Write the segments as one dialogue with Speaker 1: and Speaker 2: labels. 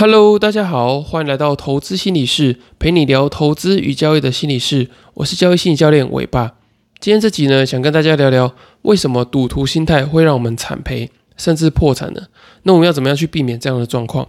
Speaker 1: Hello，大家好，欢迎来到投资心理室，陪你聊投资与交易的心理室。我是交易心理教练伟爸。今天这集呢，想跟大家聊聊为什么赌徒心态会让我们惨赔甚至破产呢？那我们要怎么样去避免这样的状况？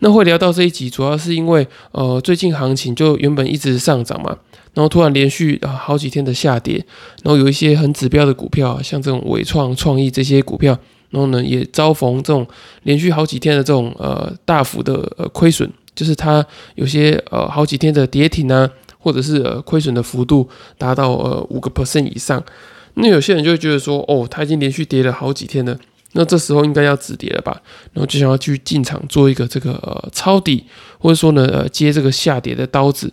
Speaker 1: 那会聊到这一集，主要是因为呃，最近行情就原本一直上涨嘛，然后突然连续啊好几天的下跌，然后有一些很指标的股票，像这种伟创、创意这些股票。然后呢，也遭逢这种连续好几天的这种呃大幅的呃亏损，就是它有些呃好几天的跌停啊，或者是呃亏损的幅度达到呃五个 percent 以上。那有些人就会觉得说，哦，它已经连续跌了好几天了，那这时候应该要止跌了吧？然后就想要去进场做一个这个呃抄底，或者说呢呃接这个下跌的刀子。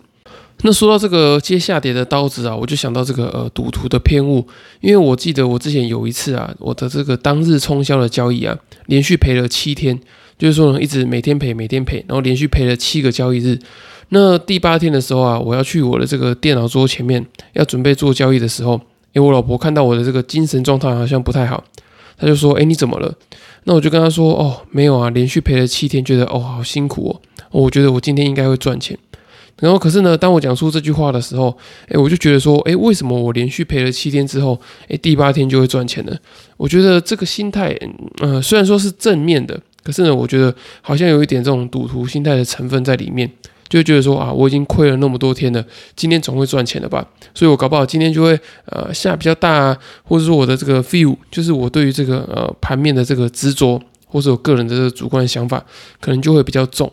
Speaker 1: 那说到这个接下跌的刀子啊，我就想到这个呃赌徒的偏误，因为我记得我之前有一次啊，我的这个当日冲销的交易啊，连续赔了七天，就是说呢一直每天赔每天赔，然后连续赔了七个交易日。那第八天的时候啊，我要去我的这个电脑桌前面要准备做交易的时候，诶，我老婆看到我的这个精神状态好像不太好，她就说：“诶，你怎么了？”那我就跟她说：“哦，没有啊，连续赔了七天，觉得哦好辛苦哦，我觉得我今天应该会赚钱。”然后，可是呢，当我讲出这句话的时候，哎，我就觉得说，哎，为什么我连续赔了七天之后，哎，第八天就会赚钱呢？我觉得这个心态，呃，虽然说是正面的，可是呢，我觉得好像有一点这种赌徒心态的成分在里面，就觉得说啊，我已经亏了那么多天了，今天总会赚钱的吧？所以我搞不好今天就会呃下比较大，啊，或者说我的这个 feel，就是我对于这个呃盘面的这个执着，或者我个人的这个主观想法，可能就会比较重。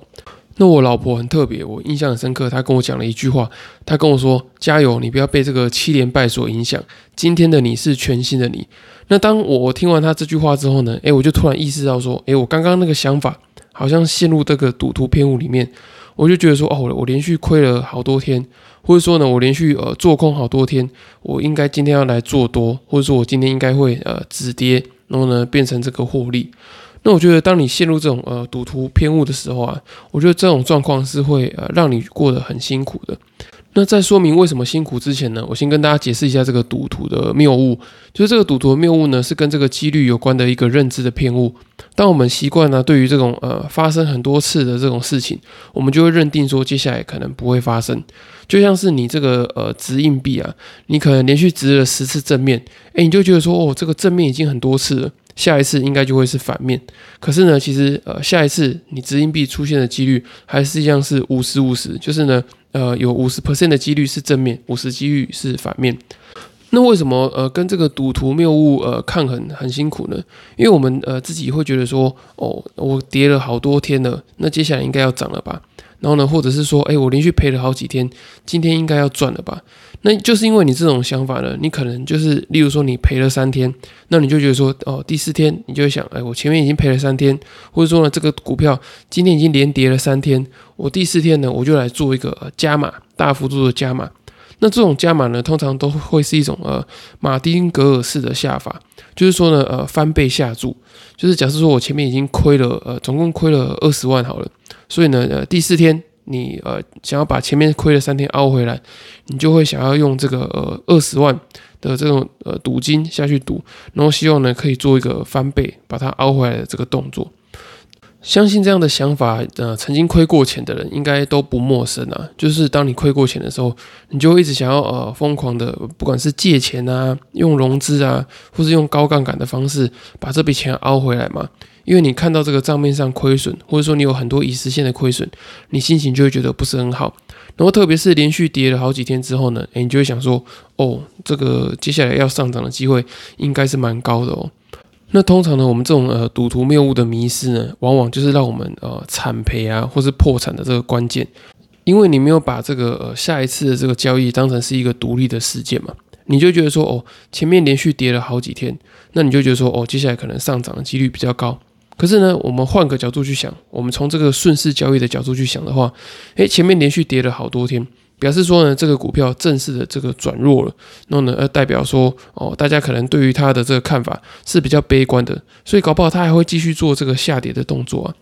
Speaker 1: 那我老婆很特别，我印象很深刻。她跟我讲了一句话，她跟我说：“加油，你不要被这个七连败所影响。今天的你是全新的你。”那当我听完她这句话之后呢？诶，我就突然意识到说：“诶，我刚刚那个想法好像陷入这个赌徒偏误里面。”我就觉得说：“哦，我连续亏了好多天，或者说呢，我连续呃做空好多天，我应该今天要来做多，或者说我今天应该会呃止跌，然后呢变成这个获利。”那我觉得，当你陷入这种呃赌徒偏误的时候啊，我觉得这种状况是会呃让你过得很辛苦的。那在说明为什么辛苦之前呢，我先跟大家解释一下这个赌徒的谬误。就是这个赌徒的谬误呢，是跟这个几率有关的一个认知的偏误。当我们习惯呢，对于这种呃发生很多次的这种事情，我们就会认定说接下来可能不会发生。就像是你这个呃掷硬币啊，你可能连续掷了十次正面，诶，你就觉得说哦，这个正面已经很多次了。下一次应该就会是反面，可是呢，其实呃，下一次你掷硬币出现的几率还是一样是五十五十，就是呢，呃，有五十 percent 的几率是正面，五十几率是反面。那为什么呃跟这个赌徒谬误呃抗衡很辛苦呢？因为我们呃自己会觉得说，哦，我跌了好多天了，那接下来应该要涨了吧？然后呢，或者是说，哎，我连续赔了好几天，今天应该要赚了吧？那就是因为你这种想法呢，你可能就是，例如说你赔了三天，那你就觉得说，哦，第四天你就想，哎，我前面已经赔了三天，或者说呢，这个股票今天已经连跌了三天，我第四天呢，我就来做一个加码，大幅度的加码。那这种加码呢，通常都会是一种呃马丁格尔式的下法，就是说呢，呃翻倍下注，就是假设说我前面已经亏了，呃总共亏了二十万好了，所以呢，呃第四天。你呃想要把前面亏了三天凹回来，你就会想要用这个呃二十万的这种呃赌金下去赌，然后希望呢可以做一个翻倍把它凹回来的这个动作。相信这样的想法，呃，曾经亏过钱的人应该都不陌生啊。就是当你亏过钱的时候，你就会一直想要呃疯狂的，不管是借钱啊、用融资啊，或是用高杠杆的方式把这笔钱凹回来嘛。因为你看到这个账面上亏损，或者说你有很多已实现的亏损，你心情就会觉得不是很好。然后特别是连续跌了好几天之后呢，诶，你就会想说，哦，这个接下来要上涨的机会应该是蛮高的哦。那通常呢，我们这种呃赌徒谬误的迷失呢，往往就是让我们呃惨赔啊，或是破产的这个关键。因为你没有把这个呃下一次的这个交易当成是一个独立的事件嘛，你就觉得说，哦，前面连续跌了好几天，那你就觉得说，哦，接下来可能上涨的几率比较高。可是呢，我们换个角度去想，我们从这个顺势交易的角度去想的话，诶，前面连续跌了好多天，表示说呢，这个股票正式的这个转弱了，那呢，呃，代表说哦，大家可能对于它的这个看法是比较悲观的，所以搞不好它还会继续做这个下跌的动作啊。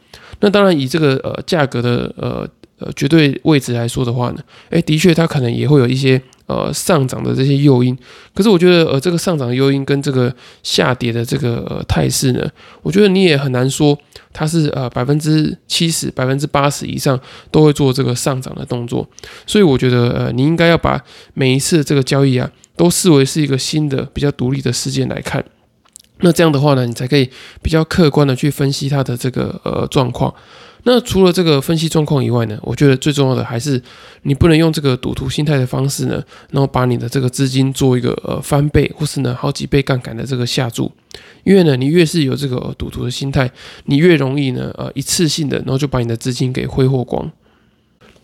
Speaker 1: 那当然，以这个呃价格的呃呃绝对位置来说的话呢，诶，的确它可能也会有一些呃上涨的这些诱因。可是我觉得呃这个上涨的诱因跟这个下跌的这个呃态势呢，我觉得你也很难说它是呃百分之七十、百分之八十以上都会做这个上涨的动作。所以我觉得呃你应该要把每一次这个交易啊都视为是一个新的比较独立的事件来看。那这样的话呢，你才可以比较客观的去分析它的这个呃状况。那除了这个分析状况以外呢，我觉得最重要的还是你不能用这个赌徒心态的方式呢，然后把你的这个资金做一个呃翻倍或是呢好几倍杠杆的这个下注。因为呢，你越是有这个赌徒的心态，你越容易呢呃一次性的然后就把你的资金给挥霍光。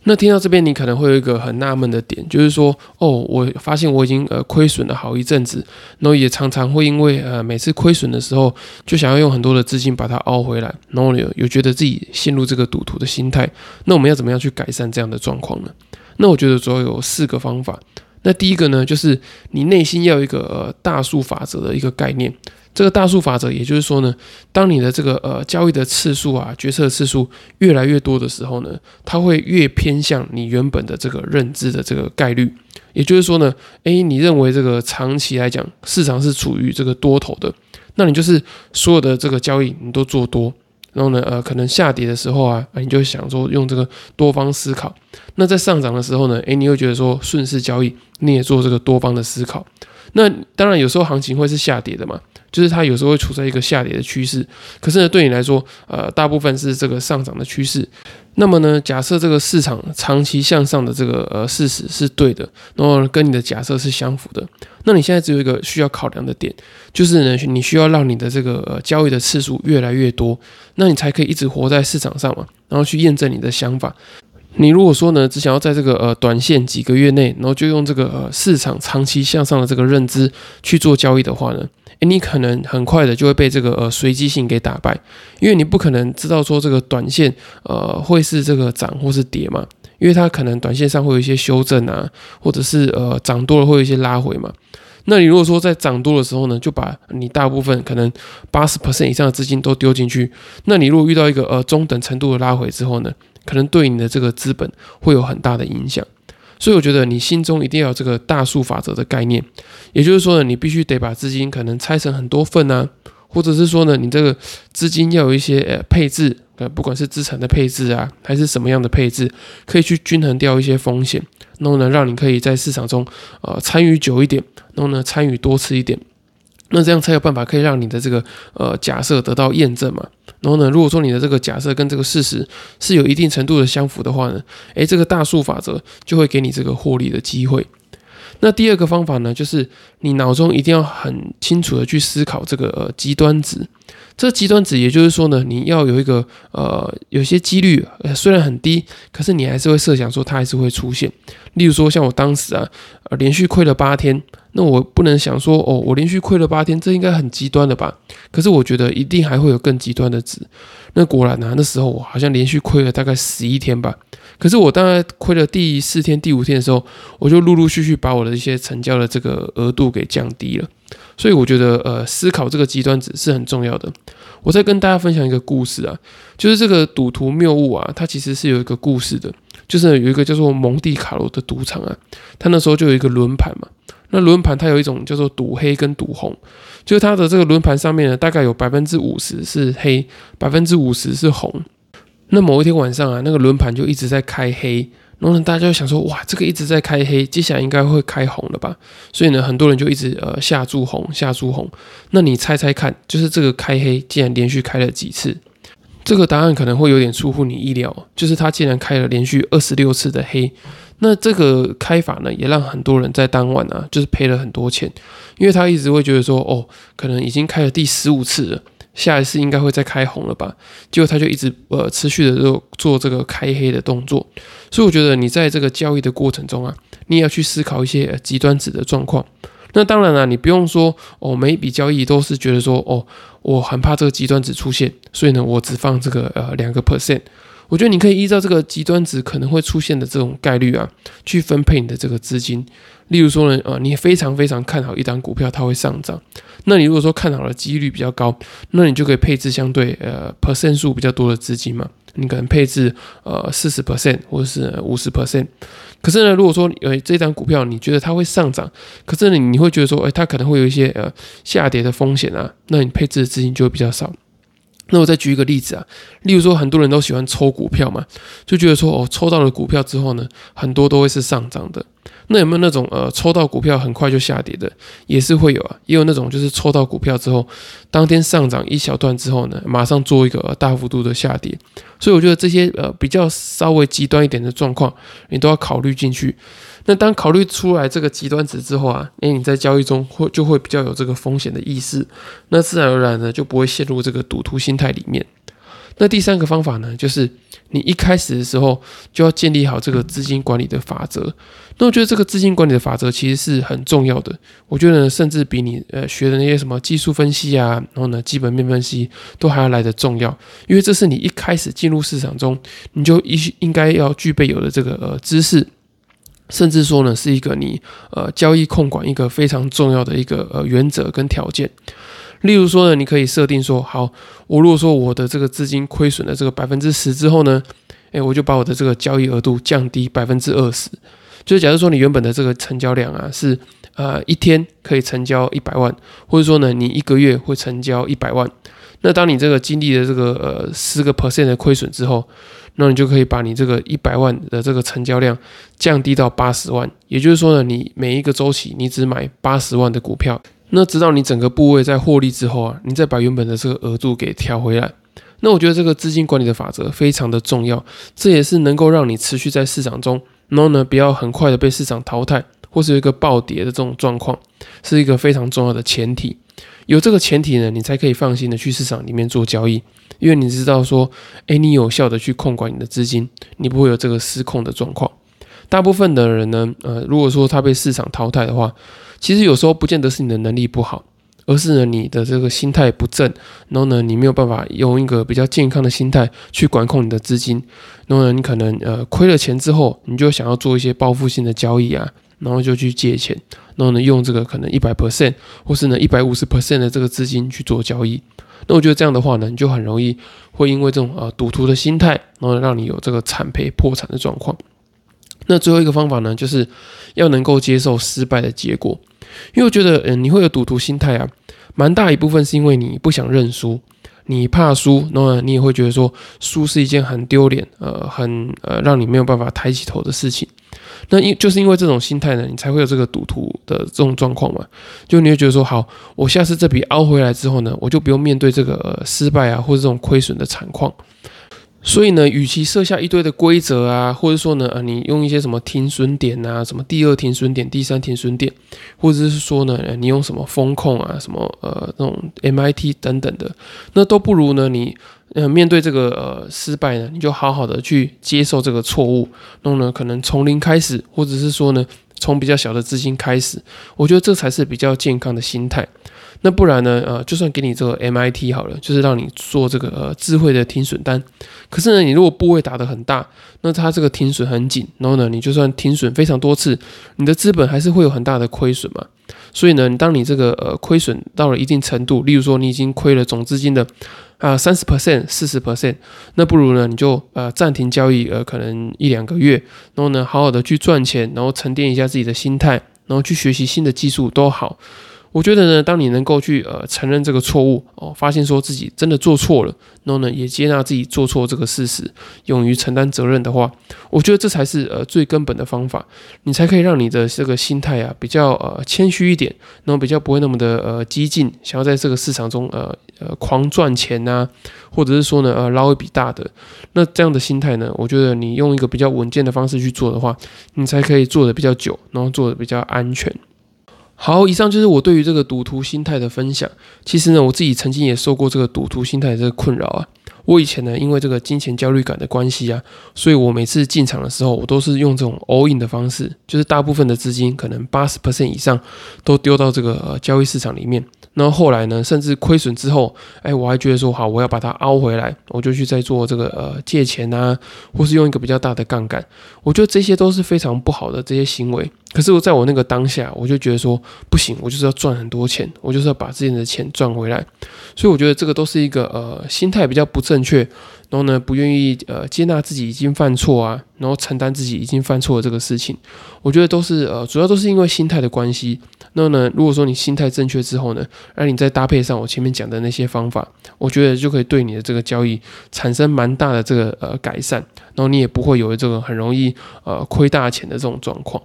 Speaker 1: 那听到这边，你可能会有一个很纳闷的点，就是说，哦，我发现我已经呃亏损了好一阵子，然后也常常会因为呃每次亏损的时候，就想要用很多的资金把它凹回来，然后有有觉得自己陷入这个赌徒的心态。那我们要怎么样去改善这样的状况呢？那我觉得主要有四个方法。那第一个呢，就是你内心要有一个呃大数法则的一个概念。这个大数法则，也就是说呢，当你的这个呃交易的次数啊，决策次数越来越多的时候呢，它会越偏向你原本的这个认知的这个概率。也就是说呢，诶，你认为这个长期来讲市场是处于这个多头的，那你就是所有的这个交易你都做多，然后呢，呃，可能下跌的时候啊，你就想说用这个多方思考。那在上涨的时候呢，诶，你又觉得说顺势交易，你也做这个多方的思考。那当然有时候行情会是下跌的嘛。就是它有时候会处在一个下跌的趋势，可是呢，对你来说，呃，大部分是这个上涨的趋势。那么呢，假设这个市场长期向上的这个呃事实是对的，然后跟你的假设是相符的，那你现在只有一个需要考量的点，就是呢，你需要让你的这个呃交易的次数越来越多，那你才可以一直活在市场上嘛，然后去验证你的想法。你如果说呢，只想要在这个呃短线几个月内，然后就用这个呃市场长期向上的这个认知去做交易的话呢？诶你可能很快的就会被这个呃随机性给打败，因为你不可能知道说这个短线呃会是这个涨或是跌嘛，因为它可能短线上会有一些修正啊，或者是呃涨多了会有一些拉回嘛。那你如果说在涨多的时候呢，就把你大部分可能八十 percent 以上的资金都丢进去，那你如果遇到一个呃中等程度的拉回之后呢，可能对你的这个资本会有很大的影响。所以我觉得你心中一定要有这个大数法则的概念，也就是说呢，你必须得把资金可能拆成很多份啊，或者是说呢，你这个资金要有一些呃配置，呃，不管是资产的配置啊，还是什么样的配置，可以去均衡掉一些风险，然后呢，让你可以在市场中呃参与久一点，然后呢参与多次一点。那这样才有办法可以让你的这个呃假设得到验证嘛。然后呢，如果说你的这个假设跟这个事实是有一定程度的相符的话呢，诶，这个大数法则就会给你这个获利的机会。那第二个方法呢，就是你脑中一定要很清楚的去思考这个呃极端值。这极端值，也就是说呢，你要有一个呃，有些几率虽然很低，可是你还是会设想说它还是会出现。例如说，像我当时啊，呃，连续亏了八天，那我不能想说哦，我连续亏了八天，这应该很极端了吧？可是我觉得一定还会有更极端的值。那果然呢，那时候我好像连续亏了大概十一天吧。可是我大概亏了第四天、第五天的时候，我就陆陆续续把我的一些成交的这个额度给降低了。所以我觉得，呃，思考这个极端值是很重要的。我再跟大家分享一个故事啊，就是这个赌徒谬误啊，它其实是有一个故事的，就是有一个叫做蒙地卡罗的赌场啊，它那时候就有一个轮盘嘛，那轮盘它有一种叫做赌黑跟赌红，就是它的这个轮盘上面呢，大概有百分之五十是黑，百分之五十是红。那某一天晚上啊，那个轮盘就一直在开黑。然后呢，大家就想说，哇，这个一直在开黑，接下来应该会开红了吧？所以呢，很多人就一直呃下注红，下注红。那你猜猜看，就是这个开黑竟然连续开了几次？这个答案可能会有点出乎你意料，就是他竟然开了连续二十六次的黑。那这个开法呢，也让很多人在当晚啊，就是赔了很多钱，因为他一直会觉得说，哦，可能已经开了第十五次了。下一次应该会再开红了吧？结果他就一直呃持续的做做这个开黑的动作，所以我觉得你在这个交易的过程中啊，你也要去思考一些极端值的状况。那当然了，你不用说哦，每一笔交易都是觉得说哦，我很怕这个极端值出现，所以呢，我只放这个呃两个 percent。我觉得你可以依照这个极端值可能会出现的这种概率啊，去分配你的这个资金。例如说呢，呃，你非常非常看好一档股票它会上涨，那你如果说看好的几率比较高，那你就可以配置相对呃 percent 数比较多的资金嘛。你可能配置呃四十 percent 或者是五十 percent。可是呢，如果说呃这张股票你觉得它会上涨，可是呢你会觉得说，哎，它可能会有一些呃下跌的风险啊，那你配置的资金就会比较少。那我再举一个例子啊，例如说很多人都喜欢抽股票嘛，就觉得说哦，抽到了股票之后呢，很多都会是上涨的。那有没有那种呃抽到股票很快就下跌的，也是会有啊，也有那种就是抽到股票之后，当天上涨一小段之后呢，马上做一个大幅度的下跌。所以我觉得这些呃比较稍微极端一点的状况，你都要考虑进去。那当考虑出来这个极端值之后啊，诶，你在交易中会就会比较有这个风险的意识，那自然而然呢就不会陷入这个赌徒心态里面。那第三个方法呢，就是你一开始的时候就要建立好这个资金管理的法则。那我觉得这个资金管理的法则其实是很重要的。我觉得，甚至比你呃学的那些什么技术分析啊，然后呢基本面分析都还要来的重要。因为这是你一开始进入市场中，你就应应该要具备有的这个呃知识，甚至说呢是一个你呃交易控管一个非常重要的一个呃原则跟条件。例如说呢，你可以设定说，好，我如果说我的这个资金亏损的这个百分之十之后呢，诶，我就把我的这个交易额度降低百分之二十。就是假如说你原本的这个成交量啊是呃一天可以成交一百万，或者说呢你一个月会成交一百万，那当你这个经历了这个呃十个 percent 的亏损之后，那你就可以把你这个一百万的这个成交量降低到八十万。也就是说呢，你每一个周期你只买八十万的股票。那直到你整个部位在获利之后啊，你再把原本的这个额度给调回来。那我觉得这个资金管理的法则非常的重要，这也是能够让你持续在市场中，然后呢不要很快的被市场淘汰，或是有一个暴跌的这种状况，是一个非常重要的前提。有这个前提呢，你才可以放心的去市场里面做交易，因为你知道说，诶，你有效的去控管你的资金，你不会有这个失控的状况。大部分的人呢，呃，如果说他被市场淘汰的话，其实有时候不见得是你的能力不好，而是呢你的这个心态不正，然后呢你没有办法用一个比较健康的心态去管控你的资金，然后呢你可能呃亏了钱之后，你就想要做一些报复性的交易啊，然后就去借钱，然后呢用这个可能一百 percent 或是呢一百五十 percent 的这个资金去做交易，那我觉得这样的话呢，你就很容易会因为这种呃赌徒的心态，然后让你有这个惨赔破产的状况。那最后一个方法呢，就是要能够接受失败的结果。因为我觉得，嗯，你会有赌徒心态啊，蛮大一部分是因为你不想认输，你怕输，那么你也会觉得说输是一件很丢脸，呃，很呃让你没有办法抬起头的事情。那因就是因为这种心态呢，你才会有这个赌徒的这种状况嘛。就你会觉得说，好，我下次这笔凹回来之后呢，我就不用面对这个失败啊，或者这种亏损的惨况。所以呢，与其设下一堆的规则啊，或者说呢，呃，你用一些什么停损点啊，什么第二停损点、第三停损点，或者是说呢，你用什么风控啊，什么呃那种 MIT 等等的，那都不如呢，你呃面对这个呃失败呢，你就好好的去接受这个错误，然后呢，可能从零开始，或者是说呢，从比较小的资金开始，我觉得这才是比较健康的心态。那不然呢？呃，就算给你这个 MIT 好了，就是让你做这个呃智慧的停损单。可是呢，你如果部位打得很大，那它这个停损很紧，然后呢，你就算停损非常多次，你的资本还是会有很大的亏损嘛。所以呢，当你这个呃亏损到了一定程度，例如说你已经亏了总资金的啊三十 percent、四十 percent，那不如呢你就呃暂停交易，呃可能一两个月，然后呢好好的去赚钱，然后沉淀一下自己的心态，然后去学习新的技术都好。我觉得呢，当你能够去呃承认这个错误哦，发现说自己真的做错了，然后呢也接纳自己做错这个事实，勇于承担责任的话，我觉得这才是呃最根本的方法，你才可以让你的这个心态啊比较呃谦虚一点，然后比较不会那么的呃激进，想要在这个市场中呃呃狂赚钱呐，或者是说呢呃捞一笔大的，那这样的心态呢，我觉得你用一个比较稳健的方式去做的话，你才可以做的比较久，然后做的比较安全。好，以上就是我对于这个赌徒心态的分享。其实呢，我自己曾经也受过这个赌徒心态的这个困扰啊。我以前呢，因为这个金钱焦虑感的关系啊，所以我每次进场的时候，我都是用这种 all in 的方式，就是大部分的资金可能八十 percent 以上都丢到这个呃交易市场里面。那后后来呢，甚至亏损之后，哎，我还觉得说好，我要把它凹回来，我就去再做这个呃借钱啊，或是用一个比较大的杠杆。我觉得这些都是非常不好的这些行为。可是我在我那个当下，我就觉得说不行，我就是要赚很多钱，我就是要把自己的钱赚回来。所以我觉得这个都是一个呃心态比较不正确。然后呢，不愿意呃接纳自己已经犯错啊，然后承担自己已经犯错的这个事情，我觉得都是呃主要都是因为心态的关系。那呢，如果说你心态正确之后呢，而你再搭配上我前面讲的那些方法，我觉得就可以对你的这个交易产生蛮大的这个呃改善，然后你也不会有这个很容易呃亏大钱的这种状况。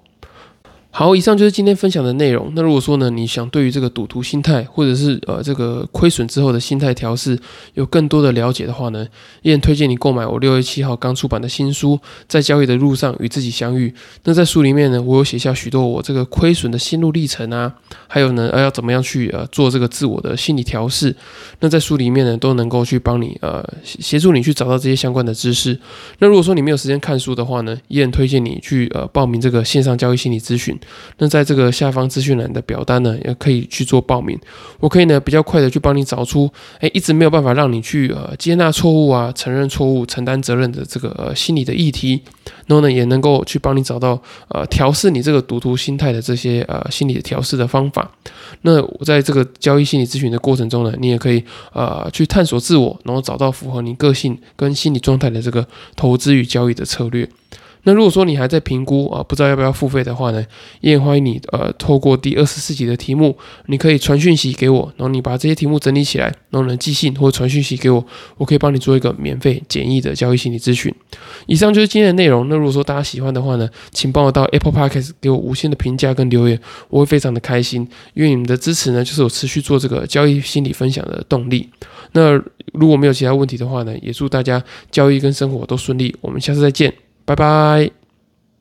Speaker 1: 好，以上就是今天分享的内容。那如果说呢，你想对于这个赌徒心态，或者是呃这个亏损之后的心态调试有更多的了解的话呢，依然推荐你购买我六月七号刚出版的新书《在交易的路上与自己相遇》。那在书里面呢，我有写下许多我这个亏损的心路历程啊，还有呢，呃要怎么样去呃做这个自我的心理调试。那在书里面呢，都能够去帮你呃协助你去找到这些相关的知识。那如果说你没有时间看书的话呢，依然推荐你去呃报名这个线上交易心理咨询。那在这个下方资讯栏的表单呢，也可以去做报名。我可以呢比较快的去帮你找出，哎，一直没有办法让你去呃接纳错误啊、承认错误、承担责任的这个呃心理的议题。然后呢，也能够去帮你找到呃调试你这个赌徒心态的这些呃心理的调试的方法。那我在这个交易心理咨询的过程中呢，你也可以呃去探索自我，然后找到符合你个性跟心理状态的这个投资与交易的策略。那如果说你还在评估啊，不知道要不要付费的话呢，也欢迎你呃透过第二十四集的题目，你可以传讯息给我，然后你把这些题目整理起来，然后呢寄信或传讯息给我，我可以帮你做一个免费简易的交易心理咨询。以上就是今天的内容。那如果说大家喜欢的话呢，请帮我到 Apple Podcast 给我五星的评价跟留言，我会非常的开心，因为你们的支持呢，就是我持续做这个交易心理分享的动力。那如果没有其他问题的话呢，也祝大家交易跟生活都顺利。我们下次再见。拜拜。